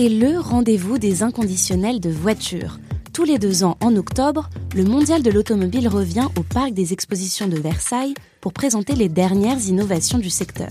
C'est le rendez-vous des inconditionnels de voitures. Tous les deux ans, en octobre, le Mondial de l'automobile revient au Parc des expositions de Versailles pour présenter les dernières innovations du secteur.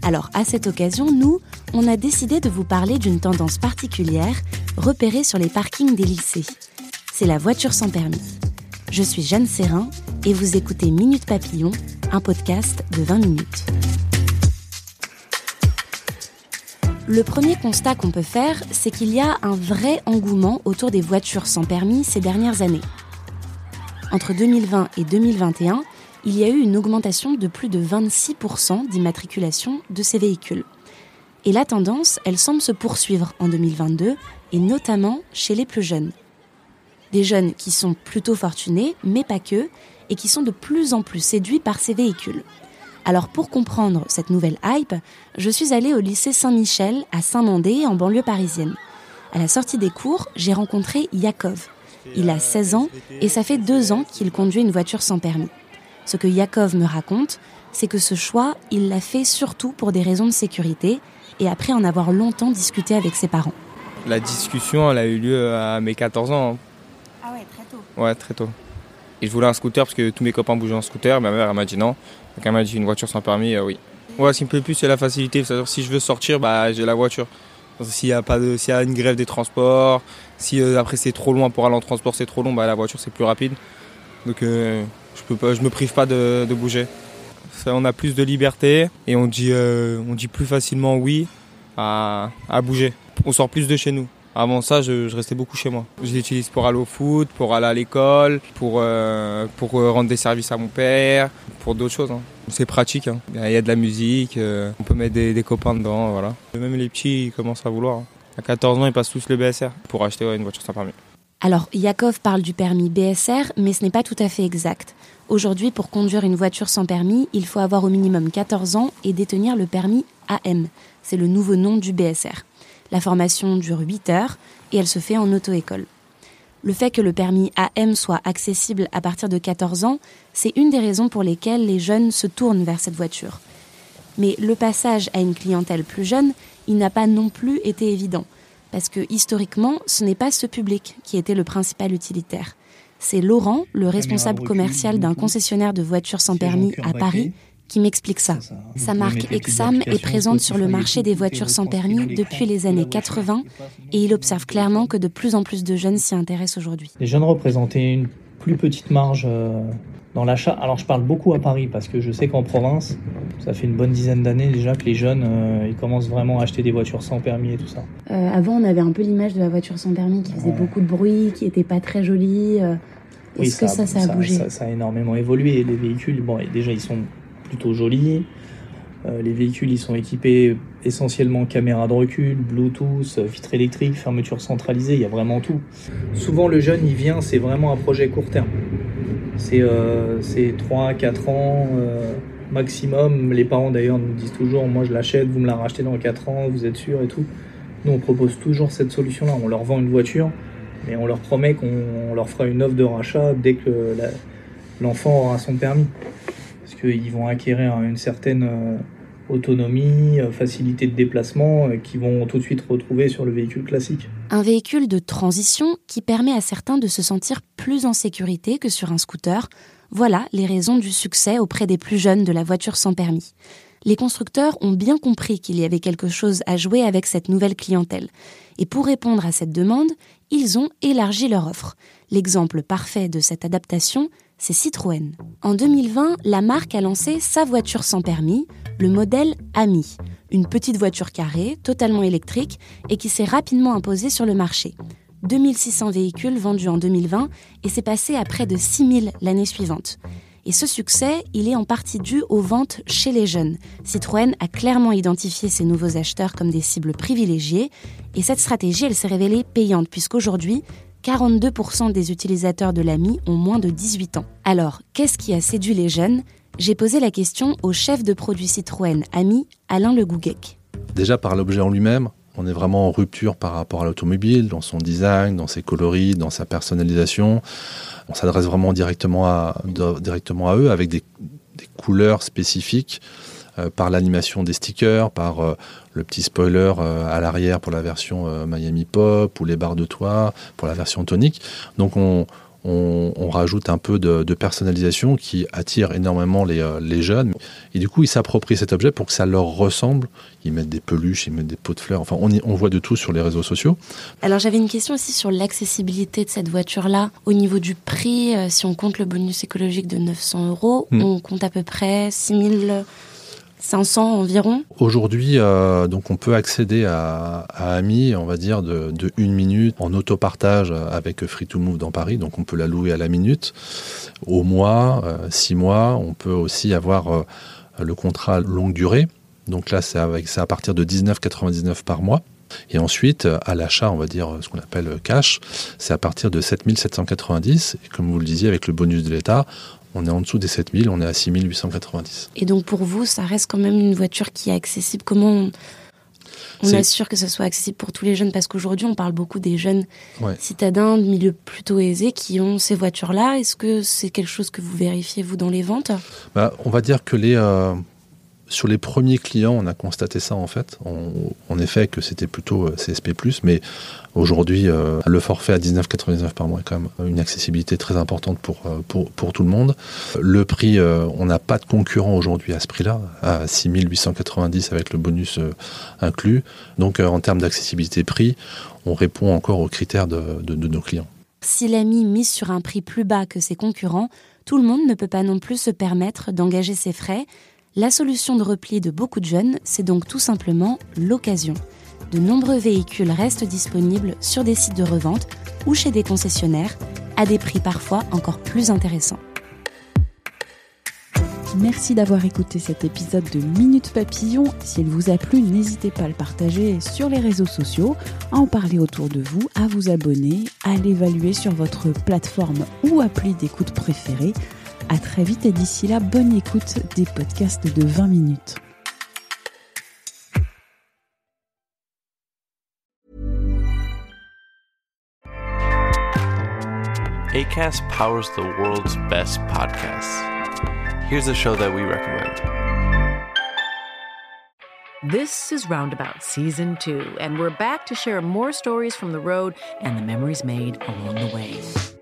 Alors à cette occasion, nous, on a décidé de vous parler d'une tendance particulière repérée sur les parkings des lycées. C'est la voiture sans permis. Je suis Jeanne Serrin et vous écoutez Minute Papillon, un podcast de 20 minutes. Le premier constat qu'on peut faire, c'est qu'il y a un vrai engouement autour des voitures sans permis ces dernières années. Entre 2020 et 2021, il y a eu une augmentation de plus de 26% d'immatriculation de ces véhicules. Et la tendance, elle semble se poursuivre en 2022, et notamment chez les plus jeunes. Des jeunes qui sont plutôt fortunés, mais pas que, et qui sont de plus en plus séduits par ces véhicules. Alors pour comprendre cette nouvelle hype, je suis allée au lycée Saint-Michel à Saint-Mandé, en banlieue parisienne. À la sortie des cours, j'ai rencontré Yakov. Il a 16 ans et ça fait deux ans qu'il conduit une voiture sans permis. Ce que Yakov me raconte, c'est que ce choix, il l'a fait surtout pour des raisons de sécurité et après en avoir longtemps discuté avec ses parents. La discussion, elle a eu lieu à mes 14 ans. Ah ouais, très tôt. Ouais, très tôt. Et je voulais un scooter parce que tous mes copains bougeaient en scooter. Ma mère, elle m'a dit non. Donc elle m'a dit une voiture sans permis, euh, oui. Ouais, ce qui me plaît plus, c'est la facilité. C'est-à-dire si je veux sortir, bah, j'ai la voiture. S'il y a y a une grève des transports, si euh, après c'est trop loin pour aller en transport, c'est trop long, bah, la voiture c'est plus rapide. Donc euh, je peux pas, je me prive pas de, bouger. On a plus de liberté et on dit, on dit plus facilement oui à, à bouger. On sort plus de chez nous. Avant ça, je, restais beaucoup chez moi. Je l'utilise pour aller au foot, pour aller à l'école, pour, pour rendre des services à mon père, pour d'autres choses. hein. C'est pratique. hein. Il y a- de la musique, euh, on peut mettre des, copains dedans, voilà. Même les petits, commencent à vouloir. hein. À 14 ans, ils passent tous le BSR pour acheter une voiture sans permis. Alors, Yakov parle du permis BSR, mais ce n'est pas tout à fait exact. Aujourd'hui, pour conduire une voiture sans permis, il faut avoir au minimum 14 ans et détenir le permis AM. C'est le nouveau nom du BSR. La formation dure 8 heures et elle se fait en auto-école. Le fait que le permis AM soit accessible à partir de 14 ans, c'est une des raisons pour lesquelles les jeunes se tournent vers cette voiture. Mais le passage à une clientèle plus jeune, il n'a pas non plus été évident. Parce que historiquement, ce n'est pas ce public qui était le principal utilitaire. C'est Laurent, le responsable commercial d'un concessionnaire de voitures sans permis à. Paris, qui m'explique ça. Sa marque Exam est présente sur le marché des voitures sans permis depuis les années la voiture. 80 et il observe clairement que de plus en plus de jeunes s'y intéressent aujourd'hui. Les jeunes représentaient une plus petite marge euh, dans l'achat. Alors je parle beaucoup à Paris parce que je sais qu'en province, ça fait une bonne dizaine d'années déjà que les jeunes euh, ils commencent vraiment à acheter des voitures sans permis et tout ça. Euh, avant, on avait un peu l'image de la voiture sans permis qui faisait Ouais. beaucoup de bruit, qui était pas très jolie. Oui, Est-ce que ça, ça a bougé? ça, ça a énormément évolué. Les véhicules, bon, déjà ils sont plutôt jolis. Euh, les véhicules, ils sont équipés essentiellement caméra de recul, Bluetooth, euh, vitre électrique, fermeture centralisée, il y a vraiment tout. Souvent, le jeune, il vient, c'est vraiment un projet court terme. C'est euh, c'est 3, 4 ans euh, maximum. Les parents, d'ailleurs, nous disent toujours, moi, je l'achète, vous me la rachetez dans 4 ans, vous êtes sûr et tout. Nous, on propose toujours cette solution-là. On leur vend une voiture, mais on leur promet qu'on leur fera une offre de rachat dès que l'enfant aura son permis. Qu'ils vont acquérir une certaine euh, autonomie, euh, facilité de déplacement euh, qu'ils vont tout de suite retrouver sur le véhicule classique. Un véhicule de transition qui permet à certains de se sentir plus en sécurité que sur un scooter. Voilà les raisons du succès auprès des plus jeunes de la voiture sans permis. Les constructeurs ont bien compris qu'il y avait quelque chose à jouer avec cette nouvelle clientèle. Et pour répondre à cette demande, ils ont élargi leur offre. L'exemple parfait de cette adaptation, c'est Citroën. En 2020, la marque a lancé sa voiture sans permis, le modèle Ami, une petite voiture carrée, totalement électrique et qui s'est rapidement imposée sur le marché. 2600 véhicules vendus en 2020 et c'est passé à près de 6000 l'année suivante. Et ce succès, il est en partie dû aux ventes chez les jeunes. Citroën a clairement identifié ses nouveaux acheteurs comme des cibles privilégiées, et cette stratégie, elle s'est révélée payante, puisqu'aujourd'hui, 42% des utilisateurs de l'AMI ont moins de 18 ans. Alors, qu'est-ce qui a séduit les jeunes? J'ai posé la question au chef de produit Citroën AMI, Alain Le Gouguec. Déjà par l'objet en lui-même, on est vraiment en rupture par rapport à l'automobile, dans son design, dans ses coloris, dans sa personnalisation. On s'adresse vraiment directement à, eux avec des, couleurs spécifiques par l'animation des stickers, par euh, le petit spoiler euh, à l'arrière pour la version Miami Pop ou les barres de toit pour la version tonique. Donc on, on, rajoute un peu de, personnalisation qui attire énormément euh, les, jeunes. Et du coup, ils s'approprient cet objet pour que ça leur ressemble. Ils mettent des peluches, ils mettent des pots de fleurs. Enfin, on, on voit de tout sur les réseaux sociaux. Alors, j'avais une question aussi sur l'accessibilité de cette voiture-là. Au niveau du prix, euh, si on compte le bonus écologique de 900 euros, hmm. on compte à peu près 6000 500 environ. Aujourd'hui, euh, donc on peut accéder à, Ami, on va dire de, une minute en autopartage avec Free to Move dans Paris. Donc on peut la louer à la minute, au mois, euh, six mois. On peut aussi avoir euh, le contrat longue durée. Donc là, c'est à partir de 19,99 par mois. Et ensuite, à l'achat, on va dire ce qu'on appelle cash, c'est à partir de 7790. Et comme vous le disiez, avec le bonus de l'État, on est en dessous des 7000, on est à 6890. Et donc pour vous, ça reste quand même une voiture qui est accessible. Comment on, assure que ce soit accessible pour tous les jeunes? Parce qu'aujourd'hui, on parle beaucoup des jeunes citadins de milieux plutôt aisés qui ont ces voitures-là. Est-ce que c'est quelque chose que vous vérifiez, vous, dans les ventes? Bah, On va dire que les, euh, sur les premiers clients, on a constaté ça en fait. en effet, que c'était plutôt euh, CSP+, mais aujourd'hui, euh, le forfait à 19,99 par mois est quand même une accessibilité très importante pour, euh, pour, pour tout le monde. Le prix, on n'a pas de concurrent aujourd'hui à ce prix-là, à 6890 avec le bonus inclus. Donc en termes d'accessibilité prix, on répond encore aux critères de, de, de nos clients. Si l'AMI mise sur un prix plus bas que ses concurrents, tout le monde ne peut pas non plus se permettre d'engager ses frais la solution de repli de beaucoup de jeunes, c'est donc tout simplement l'occasion. De nombreux véhicules restent disponibles sur des sites de revente ou chez des concessionnaires, à des prix parfois encore plus intéressants. Merci d'avoir écouté cet épisode de Minute Papillon. S'il vous a plu, n'hésitez pas à le partager sur les réseaux sociaux, à en parler autour de vous, à vous abonner, à l'évaluer sur votre plateforme ou appli d'écoute préférée. À très vite et d'ici là, bonne écoute des podcasts de 20 minutes. ACAST powers the world's best podcasts. Here's a show that we recommend. This is Roundabout Season 2, and we're back to share more stories from the road and the memories made along the way.